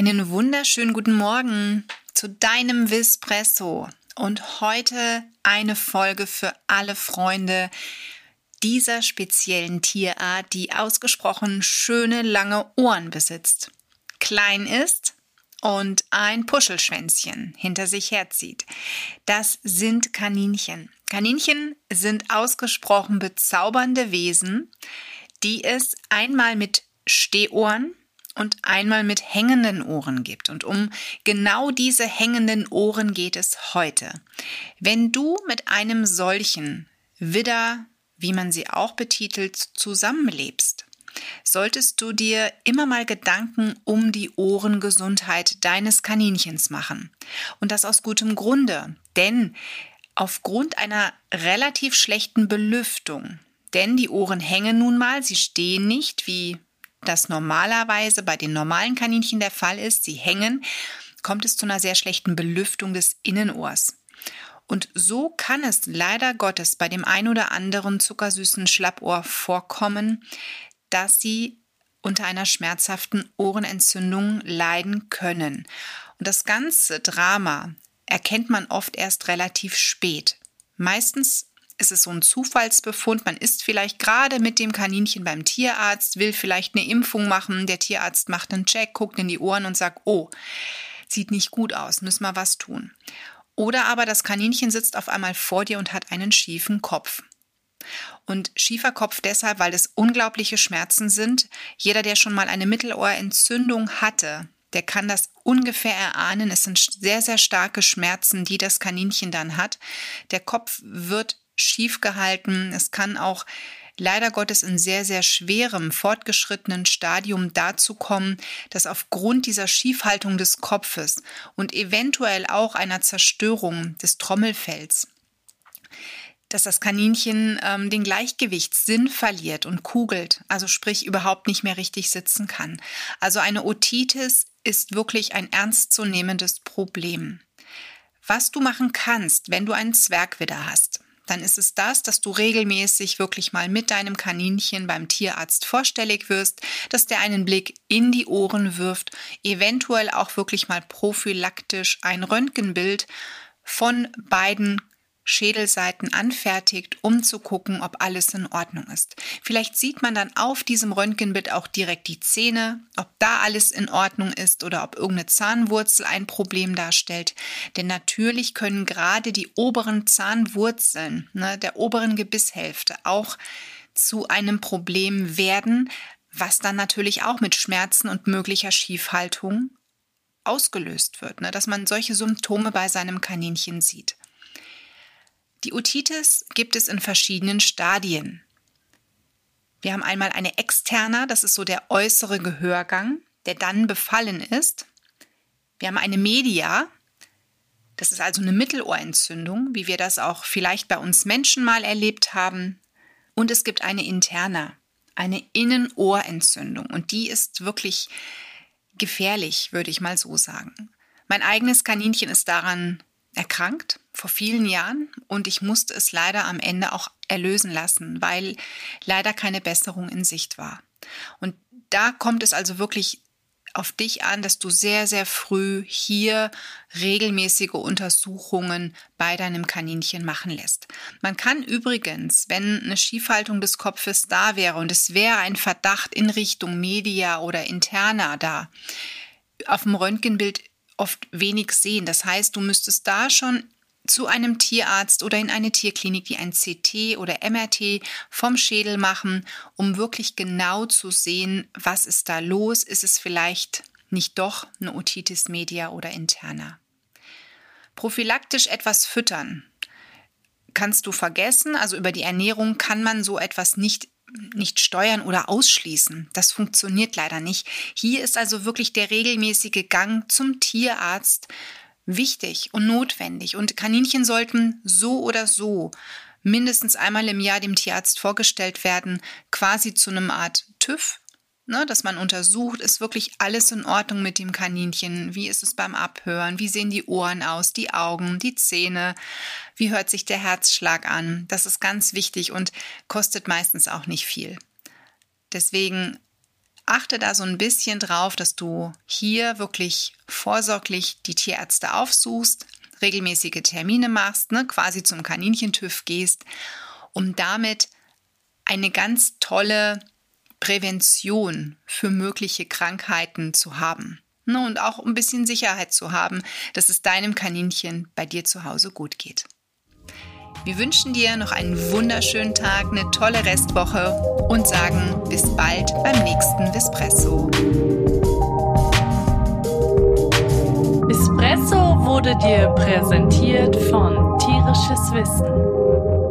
Einen wunderschönen guten Morgen zu deinem Vispresso. Und heute eine Folge für alle Freunde dieser speziellen Tierart, die ausgesprochen schöne lange Ohren besitzt. Klein ist und ein Puschelschwänzchen hinter sich herzieht. Das sind Kaninchen. Kaninchen sind ausgesprochen bezaubernde Wesen, die es einmal mit Stehohren und einmal mit hängenden Ohren gibt. Und um genau diese hängenden Ohren geht es heute. Wenn du mit einem solchen Widder, wie man sie auch betitelt, zusammenlebst, solltest du dir immer mal Gedanken um die Ohrengesundheit deines Kaninchens machen. Und das aus gutem Grunde, denn aufgrund einer relativ schlechten Belüftung, denn die Ohren hängen nun mal, sie stehen nicht wie das normalerweise bei den normalen Kaninchen der Fall ist, sie hängen, kommt es zu einer sehr schlechten Belüftung des Innenohrs. Und so kann es leider Gottes bei dem ein oder anderen zuckersüßen Schlappohr vorkommen, dass sie unter einer schmerzhaften Ohrenentzündung leiden können. Und das ganze Drama erkennt man oft erst relativ spät. Meistens ist es so ein Zufallsbefund. Man ist vielleicht gerade mit dem Kaninchen beim Tierarzt, will vielleicht eine Impfung machen. Der Tierarzt macht einen Check, guckt in die Ohren und sagt, oh, sieht nicht gut aus, müssen wir was tun. Oder aber das Kaninchen sitzt auf einmal vor dir und hat einen schiefen Kopf. Und schiefer Kopf deshalb, weil es unglaubliche Schmerzen sind. Jeder, der schon mal eine Mittelohrentzündung hatte, der kann das ungefähr erahnen. Es sind sehr, sehr starke Schmerzen, die das Kaninchen dann hat. Der Kopf wird schief gehalten. Es kann auch leider Gottes in sehr, sehr schwerem, fortgeschrittenen Stadium dazu kommen, dass aufgrund dieser Schiefhaltung des Kopfes und eventuell auch einer Zerstörung des Trommelfells dass das Kaninchen ähm, den Gleichgewichtssinn verliert und kugelt, also sprich überhaupt nicht mehr richtig sitzen kann. Also eine Otitis ist wirklich ein ernstzunehmendes Problem. Was du machen kannst, wenn du einen Zwergwidder hast, dann ist es das, dass du regelmäßig wirklich mal mit deinem Kaninchen beim Tierarzt vorstellig wirst, dass der einen Blick in die Ohren wirft, eventuell auch wirklich mal prophylaktisch ein Röntgenbild von beiden Schädelseiten anfertigt, um zu gucken, ob alles in Ordnung ist. Vielleicht sieht man dann auf diesem Röntgenbild auch direkt die Zähne, ob da alles in Ordnung ist oder ob irgendeine Zahnwurzel ein Problem darstellt. Denn natürlich können gerade die oberen Zahnwurzeln ne, der oberen Gebisshälfte auch zu einem Problem werden, was dann natürlich auch mit Schmerzen und möglicher Schiefhaltung ausgelöst wird, ne, dass man solche Symptome bei seinem Kaninchen sieht. Die Otitis gibt es in verschiedenen Stadien. Wir haben einmal eine externa, das ist so der äußere Gehörgang, der dann befallen ist. Wir haben eine Media, das ist also eine Mittelohrentzündung, wie wir das auch vielleicht bei uns Menschen mal erlebt haben. Und es gibt eine interna, eine Innenohrentzündung. Und die ist wirklich gefährlich, würde ich mal so sagen. Mein eigenes Kaninchen ist daran erkrankt vor vielen Jahren und ich musste es leider am Ende auch erlösen lassen, weil leider keine Besserung in Sicht war. Und da kommt es also wirklich auf dich an, dass du sehr, sehr früh hier regelmäßige Untersuchungen bei deinem Kaninchen machen lässt. Man kann übrigens, wenn eine Schiefhaltung des Kopfes da wäre und es wäre ein Verdacht in Richtung Media oder Interna da, auf dem Röntgenbild oft wenig sehen. Das heißt, du müsstest da schon zu einem Tierarzt oder in eine Tierklinik wie ein CT oder MRT vom Schädel machen, um wirklich genau zu sehen, was ist da los? Ist es vielleicht nicht doch eine Otitis media oder interna? Prophylaktisch etwas füttern kannst du vergessen. Also über die Ernährung kann man so etwas nicht nicht steuern oder ausschließen. Das funktioniert leider nicht. Hier ist also wirklich der regelmäßige Gang zum Tierarzt wichtig und notwendig. Und Kaninchen sollten so oder so mindestens einmal im Jahr dem Tierarzt vorgestellt werden, quasi zu einem Art TÜV, ne, dass man untersucht, ist wirklich alles in Ordnung mit dem Kaninchen? Wie ist es beim Abhören? Wie sehen die Ohren aus, die Augen, die Zähne? Wie hört sich der Herzschlag an? Das ist ganz wichtig und kostet meistens auch nicht viel. Deswegen achte da so ein bisschen drauf, dass du hier wirklich vorsorglich die Tierärzte aufsuchst, regelmäßige Termine machst, ne, quasi zum Kaninchentüv gehst, um damit eine ganz tolle Prävention für mögliche Krankheiten zu haben. Ne, und auch ein bisschen Sicherheit zu haben, dass es deinem Kaninchen bei dir zu Hause gut geht. Wir wünschen dir noch einen wunderschönen Tag, eine tolle Restwoche und sagen bis bald beim nächsten Vispresso. Vispresso wurde dir präsentiert von Tierisches Wissen